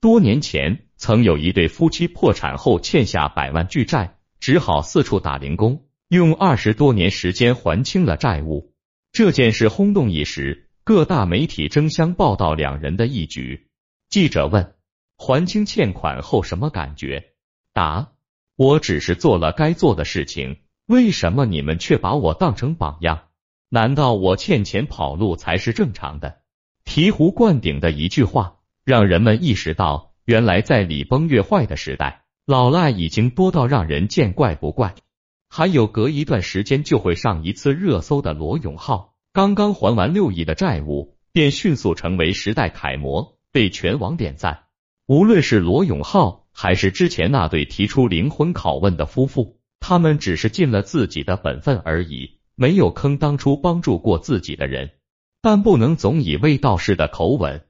多年前，曾有一对夫妻破产后欠下百万巨债，只好四处打零工，用二十多年时间还清了债务。这件事轰动一时，各大媒体争相报道两人的一举。记者问：还清欠款后什么感觉？答：我只是做了该做的事情，为什么你们却把我当成榜样？难道我欠钱跑路才是正常的？醍醐灌顶的一句话，让人们意识到，原来在礼崩乐坏的时代，老赖已经多到让人见怪不怪。还有隔一段时间就会上一次热搜的罗永浩，刚刚还完六亿的债务，便迅速成为时代楷模，被全网点赞。无论是罗永浩，还是之前那对提出灵魂拷问的夫妇，他们只是尽了自己的本分而已。没有坑当初帮助过自己的人，但不能总以卫道士的口吻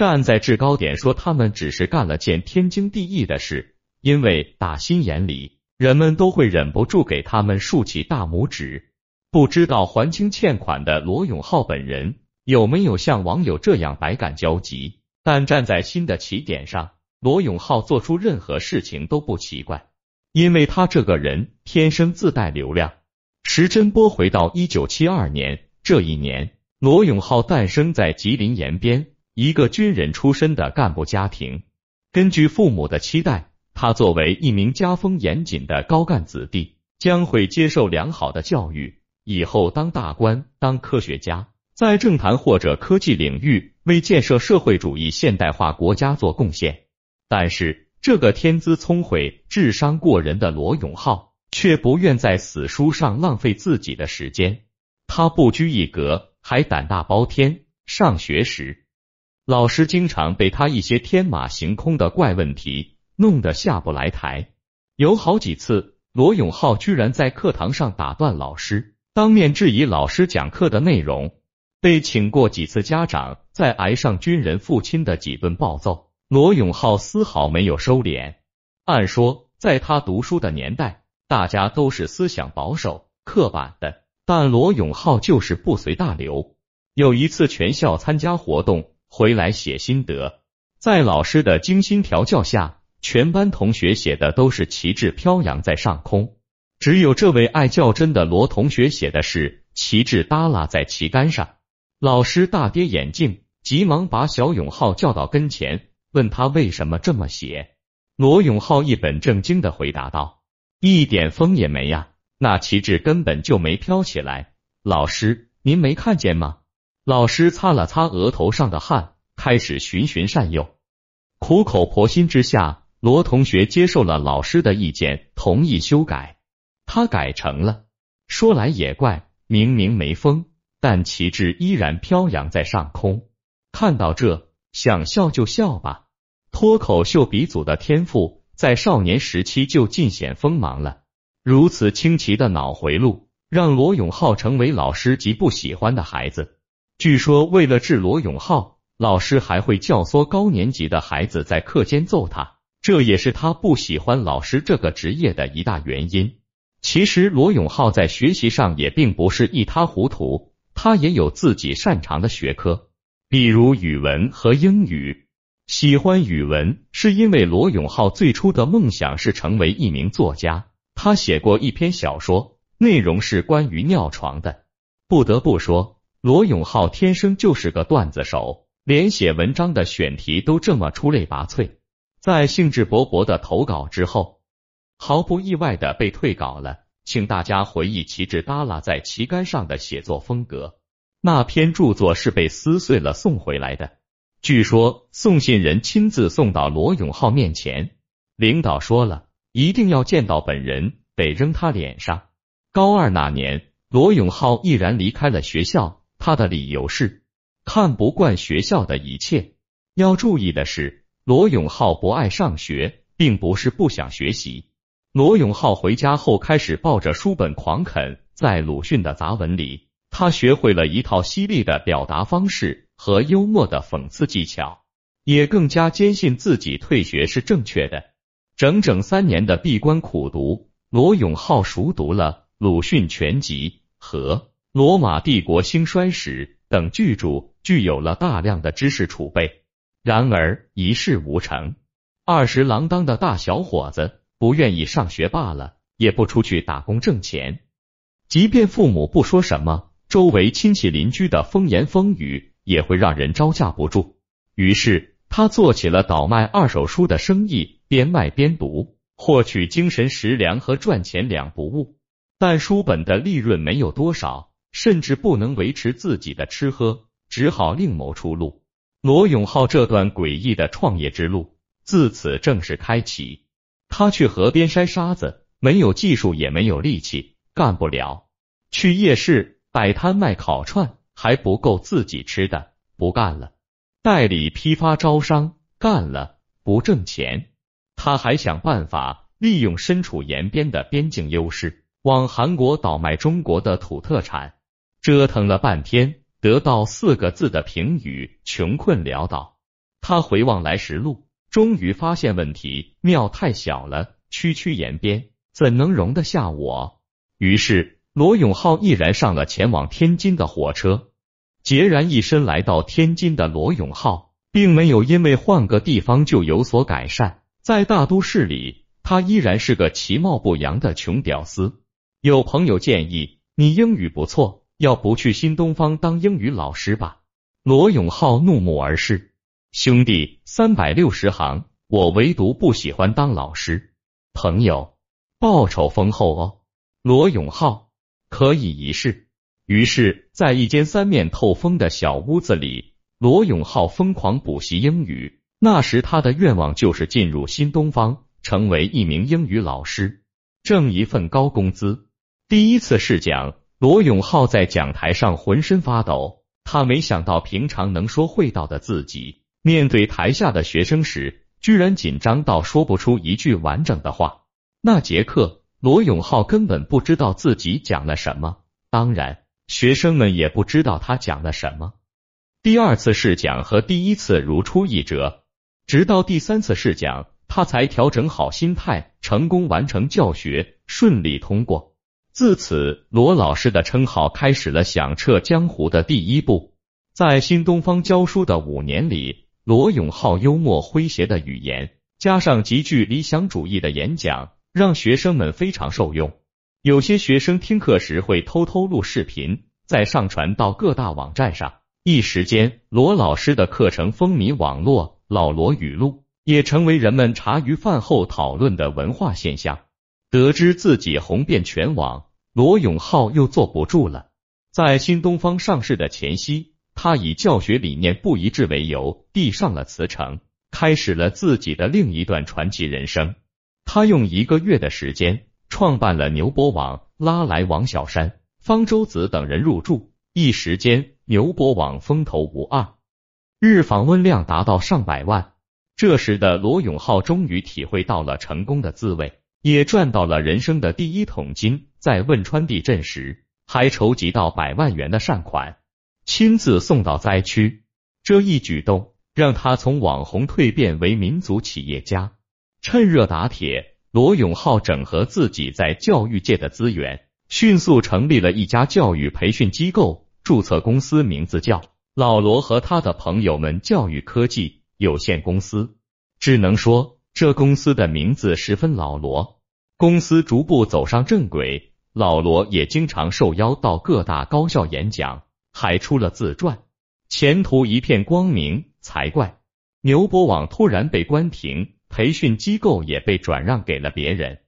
站在制高点说他们只是干了件天经地义的事，因为打心眼里，人们都会忍不住给他们竖起大拇指。不知道还清欠款的罗永浩本人有没有像网友这样百感交集？但站在新的起点上，罗永浩做出任何事情都不奇怪，因为他这个人天生自带流量。时针拨回到一九七二年，这一年，罗永浩诞生在吉林延边一个军人出身的干部家庭。根据父母的期待，他作为一名家风严谨的高干子弟，将会接受良好的教育，以后当大官、当科学家，在政坛或者科技领域为建设社会主义现代化国家做贡献。但是，这个天资聪慧、智商过人的罗永浩。却不愿在死书上浪费自己的时间。他不拘一格，还胆大包天。上学时，老师经常被他一些天马行空的怪问题弄得下不来台。有好几次，罗永浩居然在课堂上打断老师，当面质疑老师讲课的内容。被请过几次家长，再挨上军人父亲的几顿暴揍，罗永浩丝毫没有收敛。按说，在他读书的年代。大家都是思想保守、刻板的，但罗永浩就是不随大流。有一次全校参加活动回来写心得，在老师的精心调教下，全班同学写的都是旗帜飘扬在上空，只有这位爱较真的罗同学写的是旗帜耷拉在旗杆上。老师大跌眼镜，急忙把小永浩叫到跟前，问他为什么这么写。罗永浩一本正经的回答道。一点风也没呀，那旗帜根本就没飘起来。老师，您没看见吗？老师擦了擦额头上的汗，开始循循善诱。苦口婆心之下，罗同学接受了老师的意见，同意修改。他改成了：说来也怪，明明没风，但旗帜依然飘扬在上空。看到这，想笑就笑吧。脱口秀鼻祖的天赋。在少年时期就尽显锋芒了。如此清奇的脑回路，让罗永浩成为老师极不喜欢的孩子。据说，为了治罗永浩，老师还会教唆高年级的孩子在课间揍他，这也是他不喜欢老师这个职业的一大原因。其实，罗永浩在学习上也并不是一塌糊涂，他也有自己擅长的学科，比如语文和英语。喜欢语文是因为罗永浩最初的梦想是成为一名作家，他写过一篇小说，内容是关于尿床的。不得不说，罗永浩天生就是个段子手，连写文章的选题都这么出类拔萃。在兴致勃勃的投稿之后，毫不意外的被退稿了。请大家回忆旗帜耷拉在旗杆上的写作风格，那篇著作是被撕碎了送回来的。据说送信人亲自送到罗永浩面前，领导说了，一定要见到本人，得扔他脸上。高二那年，罗永浩毅然离开了学校，他的理由是看不惯学校的一切。要注意的是，罗永浩不爱上学，并不是不想学习。罗永浩回家后开始抱着书本狂啃，在鲁迅的杂文里，他学会了一套犀利的表达方式。和幽默的讽刺技巧，也更加坚信自己退学是正确的。整整三年的闭关苦读，罗永浩熟读了鲁迅全集和《罗马帝国兴衰史》等巨著，具有了大量的知识储备。然而一事无成。二十郎当的大小伙子不愿意上学罢了，也不出去打工挣钱。即便父母不说什么，周围亲戚邻居的风言风语也会让人招架不住。于是他做起了倒卖二手书的生意，边卖边读，获取精神食粮和赚钱两不误。但书本的利润没有多少，甚至不能维持自己的吃喝，只好另谋出路。罗永浩这段诡异的创业之路自此正式开启。他去河边筛沙子，没有技术，也没有力气，干不了；去夜市摆摊卖烤串，还不够自己吃的，不干了；代理批发招商，干了不挣钱。他还想办法利用身处延边的边境优势。往韩国倒卖中国的土特产，折腾了半天，得到四个字的评语：穷困潦倒。他回望来时路，终于发现问题：庙太小了，区区延边怎能容得下我？于是罗永浩毅然上了前往天津的火车。孑然一身来到天津的罗永浩，并没有因为换个地方就有所改善，在大都市里，他依然是个其貌不扬的穷屌丝。有朋友建议你英语不错，要不去新东方当英语老师吧？罗永浩怒目而视，兄弟，三百六十行，我唯独不喜欢当老师。朋友，报酬丰厚哦。罗永浩可以一试。于是，在一间三面透风的小屋子里，罗永浩疯狂补习英语。那时他的愿望就是进入新东方，成为一名英语老师，挣一份高工资。第一次试讲，罗永浩在讲台上浑身发抖。他没想到，平常能说会道的自己，面对台下的学生时，居然紧张到说不出一句完整的话。那节课，罗永浩根本不知道自己讲了什么，当然，学生们也不知道他讲了什么。第二次试讲和第一次如出一辙，直到第三次试讲，他才调整好心态，成功完成教学，顺利通过。自此，罗老师的称号开始了响彻江湖的第一步。在新东方教书的五年里，罗永浩幽默诙谐的语言，加上极具理想主义的演讲，让学生们非常受用。有些学生听课时会偷偷录视频，再上传到各大网站上。一时间，罗老师的课程风靡网络，老罗语录也成为人们茶余饭后讨论的文化现象。得知自己红遍全网，罗永浩又坐不住了。在新东方上市的前夕，他以教学理念不一致为由，递上了辞呈，开始了自己的另一段传奇人生。他用一个月的时间创办了牛博网，拉来王小山、方舟子等人入驻，一时间牛博网风头无二，日访问量达到上百万。这时的罗永浩终于体会到了成功的滋味。也赚到了人生的第一桶金，在汶川地震时还筹集到百万元的善款，亲自送到灾区。这一举动让他从网红蜕变为民族企业家。趁热打铁，罗永浩整合自己在教育界的资源，迅速成立了一家教育培训机构，注册公司名字叫老罗和他的朋友们教育科技有限公司。只能说。这公司的名字十分老罗，公司逐步走上正轨，老罗也经常受邀到各大高校演讲，还出了自传，前途一片光明才怪。牛博网突然被关停，培训机构也被转让给了别人，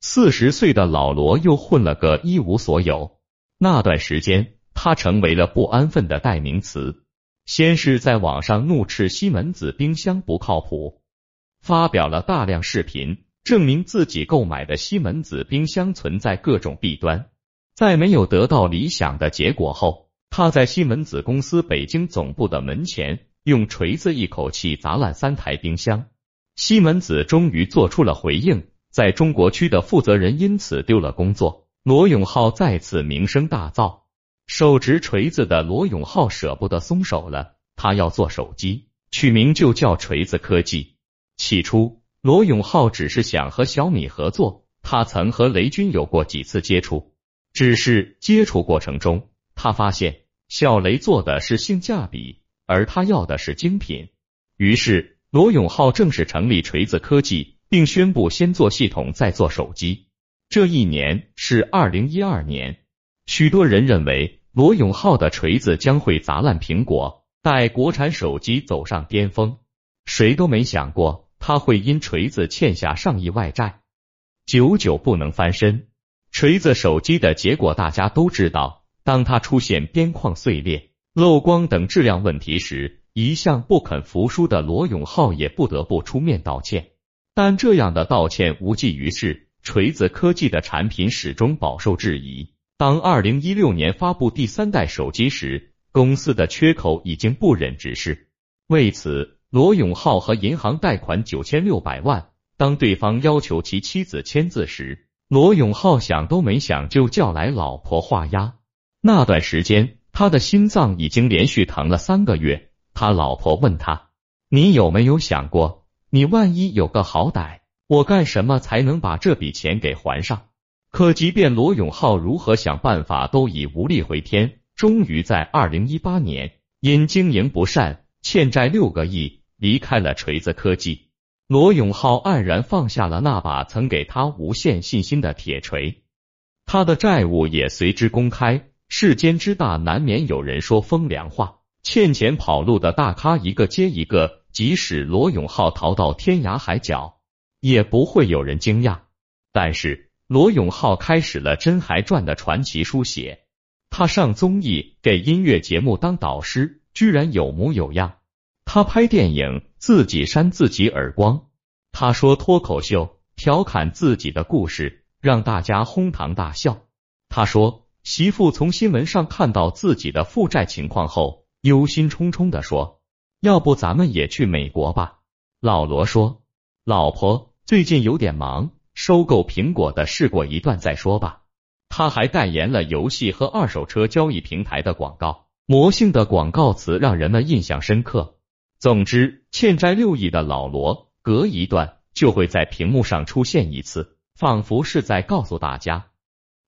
四十岁的老罗又混了个一无所有。那段时间，他成为了不安分的代名词，先是在网上怒斥西门子冰箱不靠谱。发表了大量视频，证明自己购买的西门子冰箱存在各种弊端。在没有得到理想的结果后，他在西门子公司北京总部的门前用锤子一口气砸烂三台冰箱。西门子终于做出了回应，在中国区的负责人因此丢了工作，罗永浩再次名声大噪。手执锤子的罗永浩舍不得松手了，他要做手机，取名就叫锤子科技。起初，罗永浩只是想和小米合作，他曾和雷军有过几次接触，只是接触过程中，他发现小雷做的是性价比，而他要的是精品，于是罗永浩正式成立锤子科技，并宣布先做系统再做手机。这一年是二零一二年，许多人认为罗永浩的锤子将会砸烂苹果，带国产手机走上巅峰。谁都没想过他会因锤子欠下上亿外债，久久不能翻身。锤子手机的结果大家都知道，当他出现边框碎裂、漏光等质量问题时，一向不肯服输的罗永浩也不得不出面道歉。但这样的道歉无济于事，锤子科技的产品始终饱受质疑。当二零一六年发布第三代手机时，公司的缺口已经不忍直视。为此，罗永浩和银行贷款九千六百万。当对方要求其妻子签字时，罗永浩想都没想就叫来老婆画押。那段时间，他的心脏已经连续疼了三个月。他老婆问他：“你有没有想过，你万一有个好歹，我干什么才能把这笔钱给还上？”可即便罗永浩如何想办法，都已无力回天。终于在二零一八年，因经营不善，欠债六个亿。离开了锤子科技，罗永浩黯然放下了那把曾给他无限信心的铁锤，他的债务也随之公开。世间之大，难免有人说风凉话，欠钱跑路的大咖一个接一个，即使罗永浩逃到天涯海角，也不会有人惊讶。但是罗永浩开始了《真还传》的传奇书写，他上综艺，给音乐节目当导师，居然有模有样。他拍电影自己扇自己耳光，他说脱口秀调侃自己的故事让大家哄堂大笑。他说媳妇从新闻上看到自己的负债情况后，忧心忡忡的说：“要不咱们也去美国吧？”老罗说：“老婆最近有点忙，收购苹果的事过一段再说吧。”他还代言了游戏和二手车交易平台的广告，魔性的广告词让人们印象深刻。总之，欠债六亿的老罗，隔一段就会在屏幕上出现一次，仿佛是在告诉大家，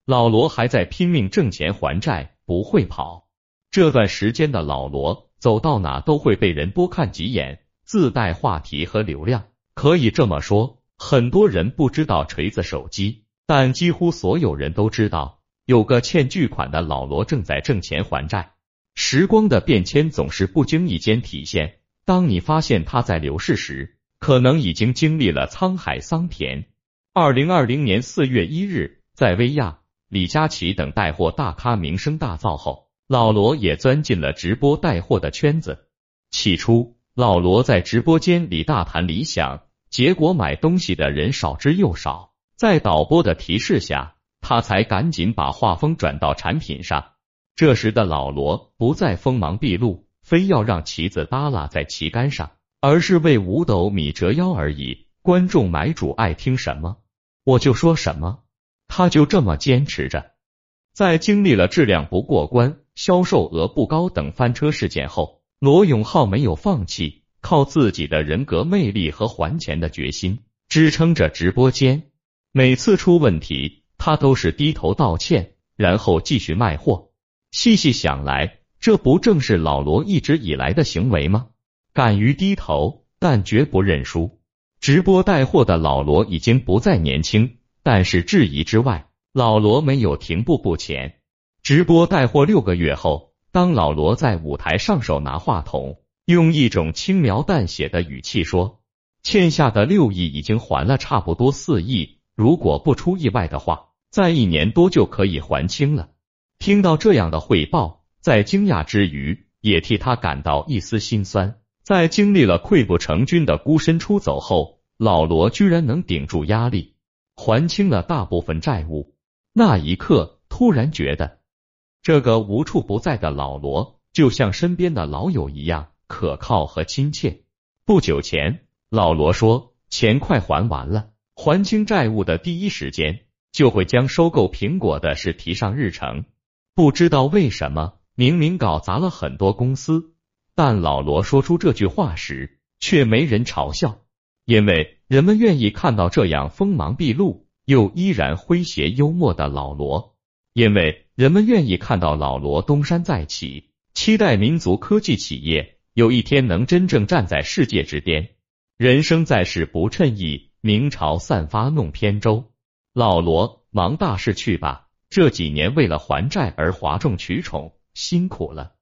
老罗还在拼命挣钱还债，不会跑。这段时间的老罗，走到哪都会被人多看几眼，自带话题和流量。可以这么说，很多人不知道锤子手机，但几乎所有人都知道，有个欠巨款的老罗正在挣钱还债。时光的变迁总是不经意间体现。当你发现它在流逝时，可能已经经历了沧海桑田。二零二零年四月一日，在薇娅、李佳琦等带货大咖名声大噪后，老罗也钻进了直播带货的圈子。起初，老罗在直播间里大谈理想，结果买东西的人少之又少。在导播的提示下，他才赶紧把画风转到产品上。这时的老罗不再锋芒毕露。非要让旗子耷拉在旗杆上，而是为五斗米折腰而已。观众买主爱听什么，我就说什么。他就这么坚持着。在经历了质量不过关、销售额不高等翻车事件后，罗永浩没有放弃，靠自己的人格魅力和还钱的决心支撑着直播间。每次出问题，他都是低头道歉，然后继续卖货。细细想来。这不正是老罗一直以来的行为吗？敢于低头，但绝不认输。直播带货的老罗已经不再年轻，但是质疑之外，老罗没有停步不前。直播带货六个月后，当老罗在舞台上手拿话筒，用一种轻描淡写的语气说：“欠下的六亿已经还了差不多四亿，如果不出意外的话，在一年多就可以还清了。”听到这样的汇报。在惊讶之余，也替他感到一丝心酸。在经历了溃不成军的孤身出走后，老罗居然能顶住压力，还清了大部分债务。那一刻，突然觉得这个无处不在的老罗，就像身边的老友一样可靠和亲切。不久前，老罗说，钱快还完了，还清债务的第一时间，就会将收购苹果的事提上日程。不知道为什么。明明搞砸了很多公司，但老罗说出这句话时，却没人嘲笑，因为人们愿意看到这样锋芒毕露又依然诙谐幽默的老罗，因为人们愿意看到老罗东山再起，期待民族科技企业有一天能真正站在世界之巅。人生在世不称意，明朝散发弄扁舟。老罗，忙大事去吧，这几年为了还债而哗众取宠，辛苦了。